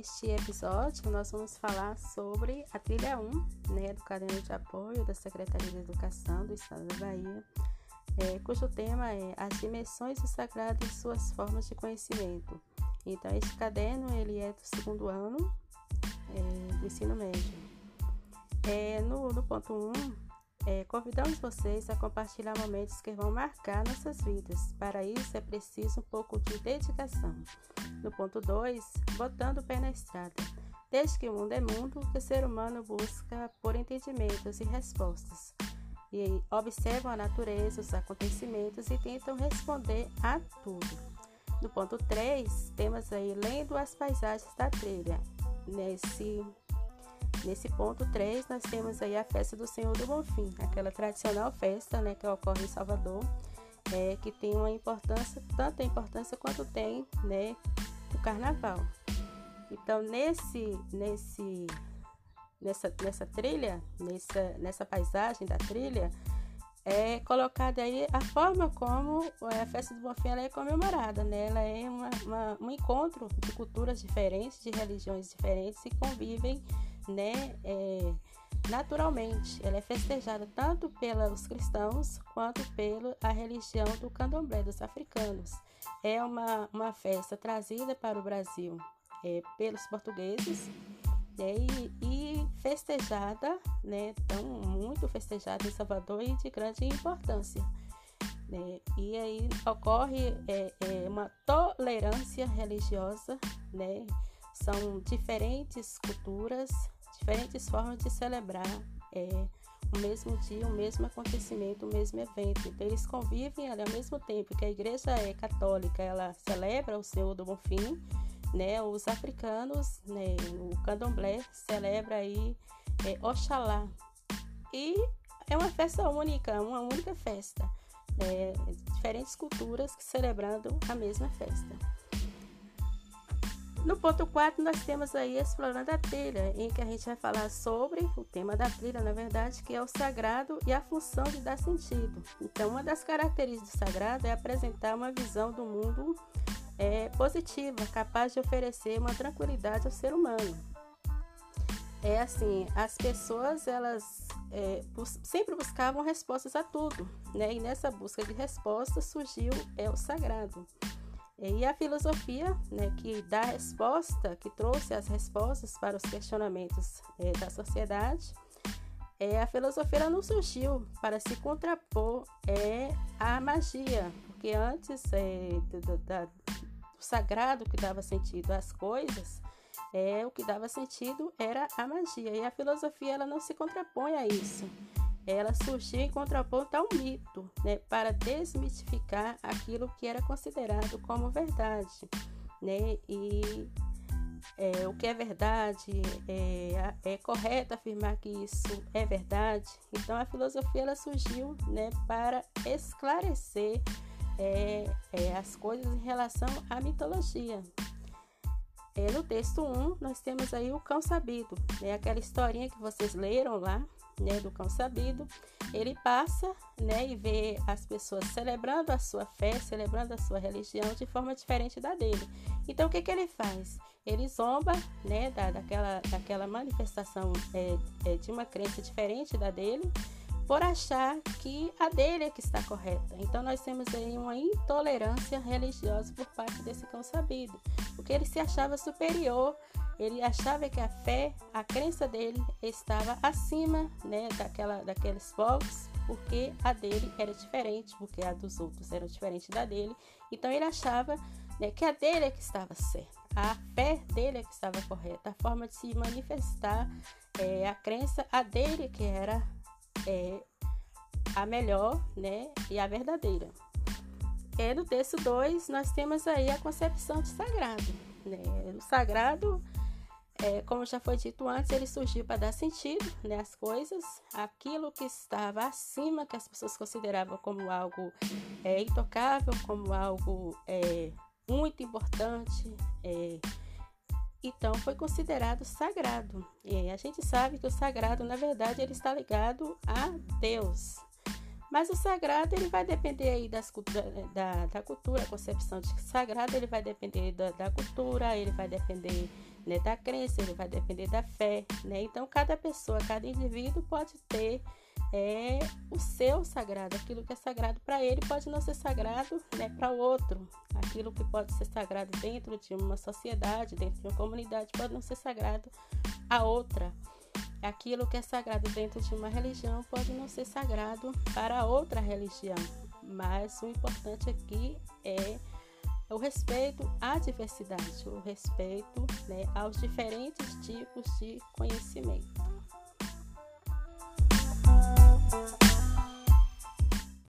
neste episódio nós vamos falar sobre a trilha 1 né, do caderno de apoio da Secretaria de Educação do Estado da Bahia, é, cujo tema é as dimensões do sagrado e suas formas de conhecimento. Então, este caderno ele é do segundo ano é, do ensino médio. É, no, no ponto 1, é, convidamos vocês a compartilhar momentos que vão marcar nossas vidas. Para isso é preciso um pouco de dedicação. No ponto 2, botando o pé na estrada. Desde que o mundo é mundo, o ser humano busca por entendimentos e respostas. E observam a natureza, os acontecimentos e tentam responder a tudo. No ponto 3, temos aí lendo as paisagens da trilha. Nesse Nesse ponto 3, nós temos aí a festa do Senhor do Bonfim, aquela tradicional festa né, que ocorre em Salvador, é, que tem uma importância, tanta importância quanto tem né, o carnaval. Então, nesse, nesse, nessa, nessa trilha, nessa, nessa paisagem da trilha, é colocada aí a forma como a festa do Bonfim é comemorada, né? Ela é uma, uma, um encontro de culturas diferentes, de religiões diferentes e convivem né, é, naturalmente. Ela é festejada tanto pelos cristãos quanto pela religião do candomblé dos africanos. É uma, uma festa trazida para o Brasil é, pelos portugueses né, e, e, festejada, né, tão muito festejada em Salvador e de grande importância. Né? E aí ocorre é, é uma tolerância religiosa, né? São diferentes culturas, diferentes formas de celebrar é, o mesmo dia, o mesmo acontecimento, o mesmo evento. Então, eles convivem ali ao mesmo tempo que a igreja é católica, ela celebra o Senhor do Bonfim, né? Os africanos, né? O candomblé celebra aí é, Oxalá. E é uma festa única, uma única festa. Né? Diferentes culturas celebrando a mesma festa. No ponto 4, nós temos aí explorando a trilha, em que a gente vai falar sobre o tema da trilha, na verdade, que é o sagrado e a função de dar sentido. Então, uma das características do sagrado é apresentar uma visão do mundo é, positiva, capaz de oferecer uma tranquilidade ao ser humano. É assim, as pessoas elas é, bus sempre buscavam respostas a tudo, né? E nessa busca de respostas surgiu é o sagrado. E a filosofia, né, que dá resposta, que trouxe as respostas para os questionamentos é, da sociedade, é, a filosofia não surgiu para se contrapor é, à magia, porque antes é, do, do, sagrado que dava sentido às coisas, é, o que dava sentido era a magia. E a filosofia ela não se contrapõe a isso ela surgiu em contraponto ao mito, né, para desmitificar aquilo que era considerado como verdade, né, e é, o que é verdade, é, é, correto afirmar que isso é verdade. Então a filosofia ela surgiu, né, para esclarecer é, é as coisas em relação à mitologia. É, no texto 1, nós temos aí o cão sabido, né, aquela historinha que vocês leram lá, né, do cão sabido, ele passa né, e vê as pessoas celebrando a sua fé, celebrando a sua religião de forma diferente da dele. Então, o que, que ele faz? Ele zomba né, da, daquela, daquela manifestação é, é, de uma crença diferente da dele, por achar que a dele é que está correta. Então, nós temos aí uma intolerância religiosa por parte desse cão sabido, porque ele se achava superior ele achava que a fé, a crença dele estava acima né, daquela, daqueles povos, porque a dele era diferente, porque a dos outros era diferente da dele. Então ele achava né, que a dele é que estava certa, a fé dele é que estava correta, a forma de se manifestar, é, a crença, a dele que era é, a melhor né, e a verdadeira. É, no texto 2, nós temos aí a concepção de sagrado. Né? O sagrado é, como já foi dito antes, ele surgiu para dar sentido né, às coisas, aquilo que estava acima, que as pessoas consideravam como algo é, intocável, como algo é, muito importante. É, então foi considerado sagrado. A gente sabe que o sagrado, na verdade, ele está ligado a Deus. Mas o sagrado ele vai depender aí das, da, da cultura, a concepção de sagrado ele vai depender da, da cultura, ele vai depender né, da crença, ele vai depender da fé, né? Então cada pessoa, cada indivíduo pode ter é o seu sagrado, aquilo que é sagrado para ele pode não ser sagrado né, para o outro. Aquilo que pode ser sagrado dentro de uma sociedade, dentro de uma comunidade, pode não ser sagrado a outra. Aquilo que é sagrado dentro de uma religião pode não ser sagrado para outra religião. Mas o importante aqui é o respeito à diversidade, o respeito né, aos diferentes tipos de conhecimento.